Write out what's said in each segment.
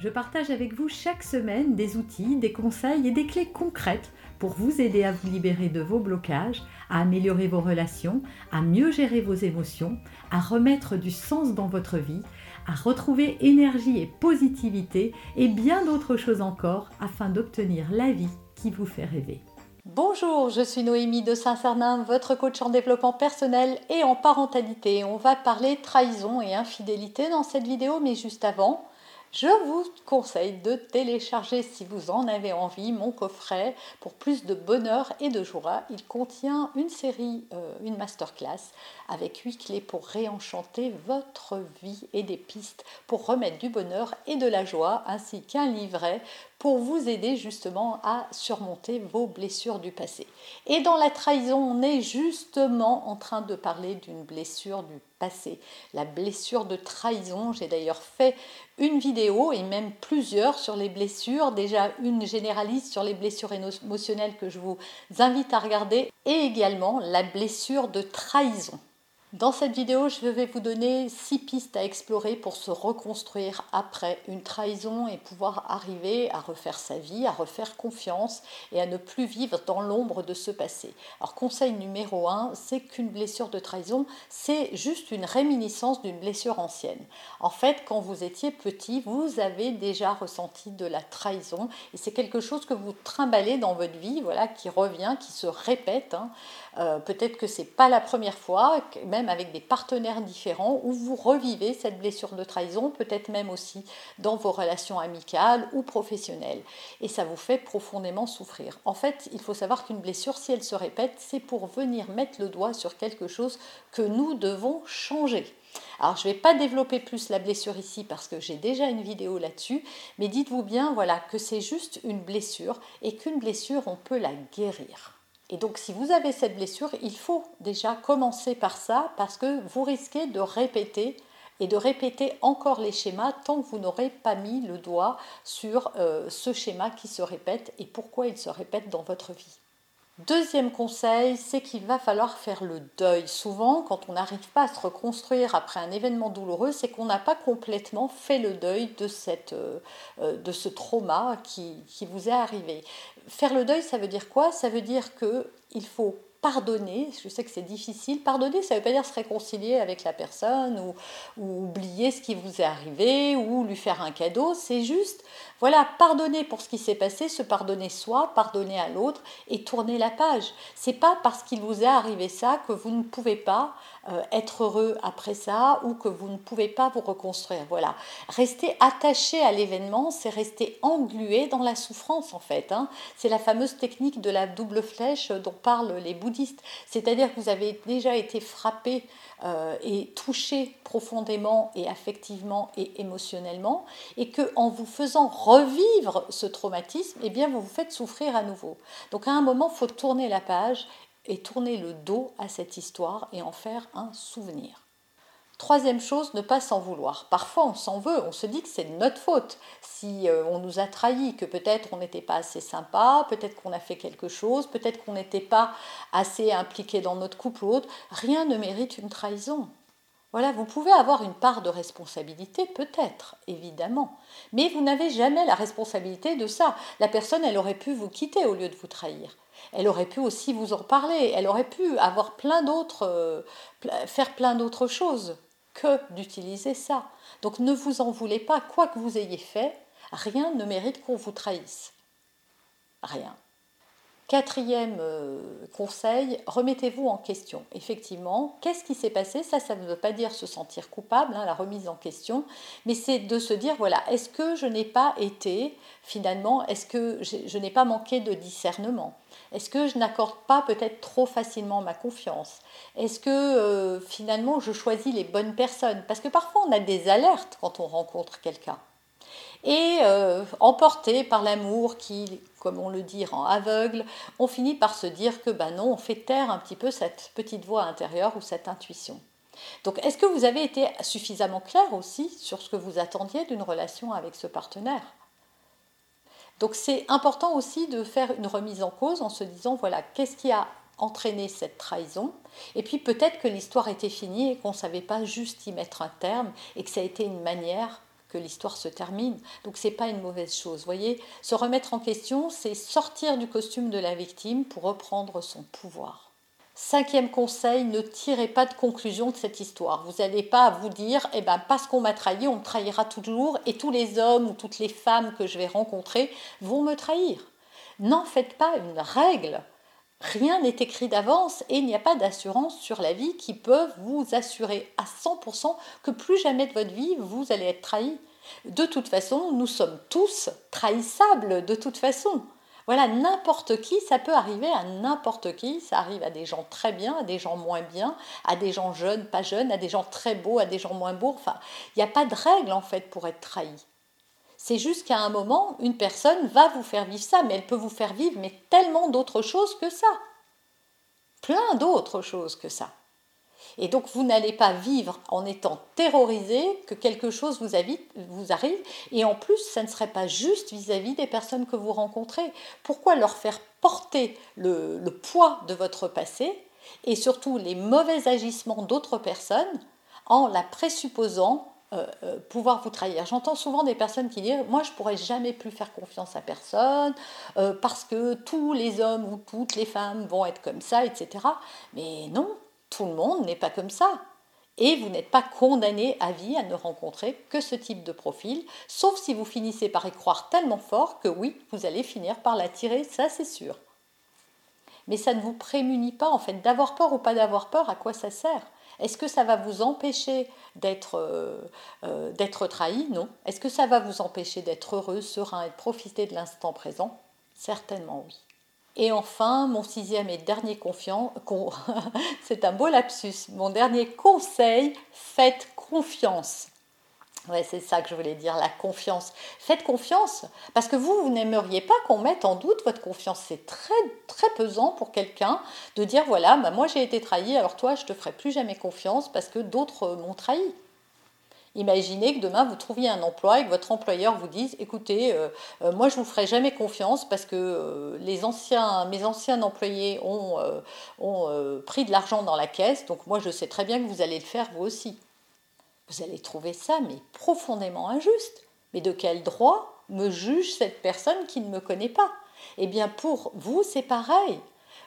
Je partage avec vous chaque semaine des outils, des conseils et des clés concrètes pour vous aider à vous libérer de vos blocages, à améliorer vos relations, à mieux gérer vos émotions, à remettre du sens dans votre vie, à retrouver énergie et positivité et bien d'autres choses encore afin d'obtenir la vie qui vous fait rêver. Bonjour, je suis Noémie de Saint-Cernin, votre coach en développement personnel et en parentalité. On va parler trahison et infidélité dans cette vidéo, mais juste avant, je vous conseille de télécharger, si vous en avez envie, mon coffret pour plus de bonheur et de joie. Il contient une série, euh, une masterclass avec huit clés pour réenchanter votre vie et des pistes pour remettre du bonheur et de la joie, ainsi qu'un livret pour vous aider justement à surmonter vos blessures du passé. Et dans la trahison, on est justement en train de parler d'une blessure du la blessure de trahison. J'ai d'ailleurs fait une vidéo et même plusieurs sur les blessures, déjà une généraliste sur les blessures émotionnelles que je vous invite à regarder, et également la blessure de trahison. Dans cette vidéo, je vais vous donner six pistes à explorer pour se reconstruire après une trahison et pouvoir arriver à refaire sa vie, à refaire confiance et à ne plus vivre dans l'ombre de ce passé. Alors conseil numéro un, c'est qu'une blessure de trahison, c'est juste une réminiscence d'une blessure ancienne. En fait, quand vous étiez petit, vous avez déjà ressenti de la trahison et c'est quelque chose que vous trimballez dans votre vie, voilà, qui revient, qui se répète. Hein. Euh, peut-être que c'est pas la première fois, même avec des partenaires différents, où vous revivez cette blessure de trahison, peut-être même aussi dans vos relations amicales ou professionnelles. Et ça vous fait profondément souffrir. En fait, il faut savoir qu'une blessure, si elle se répète, c'est pour venir mettre le doigt sur quelque chose que nous devons changer. Alors je ne vais pas développer plus la blessure ici parce que j'ai déjà une vidéo là-dessus, mais dites-vous bien voilà que c'est juste une blessure et qu'une blessure on peut la guérir. Et donc si vous avez cette blessure, il faut déjà commencer par ça parce que vous risquez de répéter et de répéter encore les schémas tant que vous n'aurez pas mis le doigt sur euh, ce schéma qui se répète et pourquoi il se répète dans votre vie. Deuxième conseil, c'est qu'il va falloir faire le deuil. Souvent, quand on n'arrive pas à se reconstruire après un événement douloureux, c'est qu'on n'a pas complètement fait le deuil de, euh, euh, ce trauma qui vous est arrivé. Faire le deuil, ça veut dire quoi? Ça veut dire qu'il faut pardonner, je sais que c'est difficile, pardonner, ça ne veut pas dire se réconcilier avec la personne ou, ou, oublier ce qui vous est arrivé ou lui faire un cadeau, c'est juste, voilà, pardonner pour ce qui s'est passé, se pardonner soi, pardonner à l'autre et tourner la page. C'est pas parce qu'il vous est arrivé ça que vous ne pouvez pas euh, être heureux après ça ou que vous ne pouvez pas vous reconstruire. Voilà, rester attaché à l'événement, c'est rester englué dans la souffrance en fait. Hein. C'est la fameuse technique de la double flèche dont parlent les bouddhistes. C'est-à-dire que vous avez déjà été frappé euh, et touché profondément et affectivement et émotionnellement, et que en vous faisant revivre ce traumatisme, eh bien vous vous faites souffrir à nouveau. Donc à un moment, il faut tourner la page et tourner le dos à cette histoire et en faire un souvenir. Troisième chose, ne pas s'en vouloir. Parfois, on s'en veut, on se dit que c'est notre faute. Si euh, on nous a trahis, que peut-être on n'était pas assez sympa, peut-être qu'on a fait quelque chose, peut-être qu'on n'était pas assez impliqué dans notre couple ou autre, rien ne mérite une trahison. Voilà, vous pouvez avoir une part de responsabilité, peut-être, évidemment, mais vous n'avez jamais la responsabilité de ça. La personne, elle aurait pu vous quitter au lieu de vous trahir. Elle aurait pu aussi vous en parler. Elle aurait pu avoir plein d'autres, euh, faire plein d'autres choses que d'utiliser ça. Donc ne vous en voulez pas, quoi que vous ayez fait, rien ne mérite qu'on vous trahisse. Rien. Quatrième euh, conseil, remettez-vous en question. Effectivement, qu'est-ce qui s'est passé? Ça, ça ne veut pas dire se sentir coupable, hein, la remise en question, mais c'est de se dire, voilà, est-ce que je n'ai pas été, finalement, est-ce que je, n'ai pas manqué de discernement? Est-ce que je n'accorde pas peut-être trop facilement ma confiance? Est-ce que euh, finalement je choisis les bonnes personnes? Parce que parfois on a des alertes quand on rencontre quelqu'un. Et euh, emporté par l'amour qui comme on le dit, rend aveugle, on finit par se dire que ben non, on fait taire un petit peu cette petite voix intérieure ou cette intuition. Donc, est-ce que vous avez été suffisamment clair aussi sur ce que vous attendiez d'une relation avec ce partenaire? Donc, c'est important aussi de faire une remise en cause en se disant voilà, qu'est-ce qui a entraîné cette trahison? Et puis, peut-être que l'histoire était finie et qu'on ne savait pas juste y mettre un terme et que ça a été une manière que l'histoire se termine. Donc c'est pas une mauvaise chose. voyez, se remettre en question, c'est sortir du costume de la victime pour reprendre son pouvoir. Cinquième conseil, ne tirez pas de conclusion de cette histoire. Vous n'allez pas vous dire, eh ben, parce qu'on m'a trahi, on me trahira toujours, et tous les hommes ou toutes les femmes que je vais rencontrer vont me trahir. N'en faites pas une règle. Rien n'est écrit d'avance et il n'y a pas d'assurance sur la vie qui peuvent vous assurer à 100% que plus jamais de votre vie vous allez être trahi. De toute façon, nous sommes tous trahissables de toute façon. Voilà, n'importe qui, ça peut arriver à n'importe qui. Ça arrive à des gens très bien, à des gens moins bien, à des gens jeunes, pas jeunes, à des gens très beaux, à des gens moins beaux. Enfin, il n'y a pas de règle en fait pour être trahi. C'est juste qu'à un moment, une personne va vous faire vivre ça, mais elle peut vous faire vivre tellement d'autres choses que ça. Plein d'autres choses que ça. Et donc vous n'allez pas vivre en étant terrorisé que quelque chose vous, arrive. Et en plus, ça ne serait pas juste vis-à-vis des personnes que vous rencontrez. Pourquoi leur faire porter le poids de votre passé et surtout les mauvais agissements d'autres personnes en la présupposant euh, euh, pouvoir vous trahir. J'entends souvent des personnes qui disent Moi, je pourrais jamais plus faire confiance à personne euh, parce que tous les hommes ou toutes les femmes vont être comme ça, etc. Mais non, tout le monde n'est pas comme ça. Et vous n'êtes pas condamné à vie à ne rencontrer que ce type de profil, sauf si vous finissez par y croire tellement fort que oui, vous allez finir par l'attirer, ça c'est sûr. Mais ça ne vous prémunit pas en fait d'avoir peur ou pas d'avoir peur, à quoi ça sert? Est-ce que ça va vous empêcher d'être euh, euh, trahi? Non. Est-ce que ça va vous empêcher d'être heureux, serein et de profiter de l'instant présent? Certainement oui. Et enfin, mon sixième et dernier confiant, c'est un beau lapsus, mon dernier conseil, faites confiance. C'est ça que je voulais dire, la confiance. Faites confiance, parce que vous, vous n'aimeriez pas qu'on mette en doute votre confiance. C'est très, très pesant pour quelqu'un de dire, voilà, bah, moi j'ai été trahi, alors toi, je te ferai plus jamais confiance parce que d'autres m'ont trahi. Imaginez que demain vous trouviez un emploi et que votre employeur vous dise écoutez, euh, euh, moi je vous ferai jamais confiance parce que euh, mes anciens employés ont pris de l'argent dans la caisse, donc moi je sais très bien que vous allez le faire vous aussi. Vous allez trouver ça, mais profondément injuste. Mais de quel droit me juge cette personne qui ne me connaît pas? Eh bien, pour vous, c'est pareil.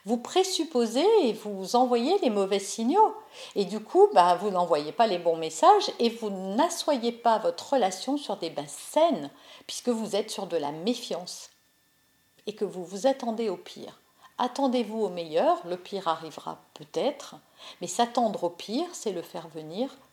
Vous présupposez et vous envoyez les mauvais signaux. Et du coup, bah, vous n'envoyez pas les bons messages et vous n'assoyez pas votre relation sur des bases saines, puisque vous êtes sur de la méfiance et que vous vous attendez au pire. Attendez-vous au meilleur, le pire arrivera peut-être, mais s'attendre au pire, c'est le faire venir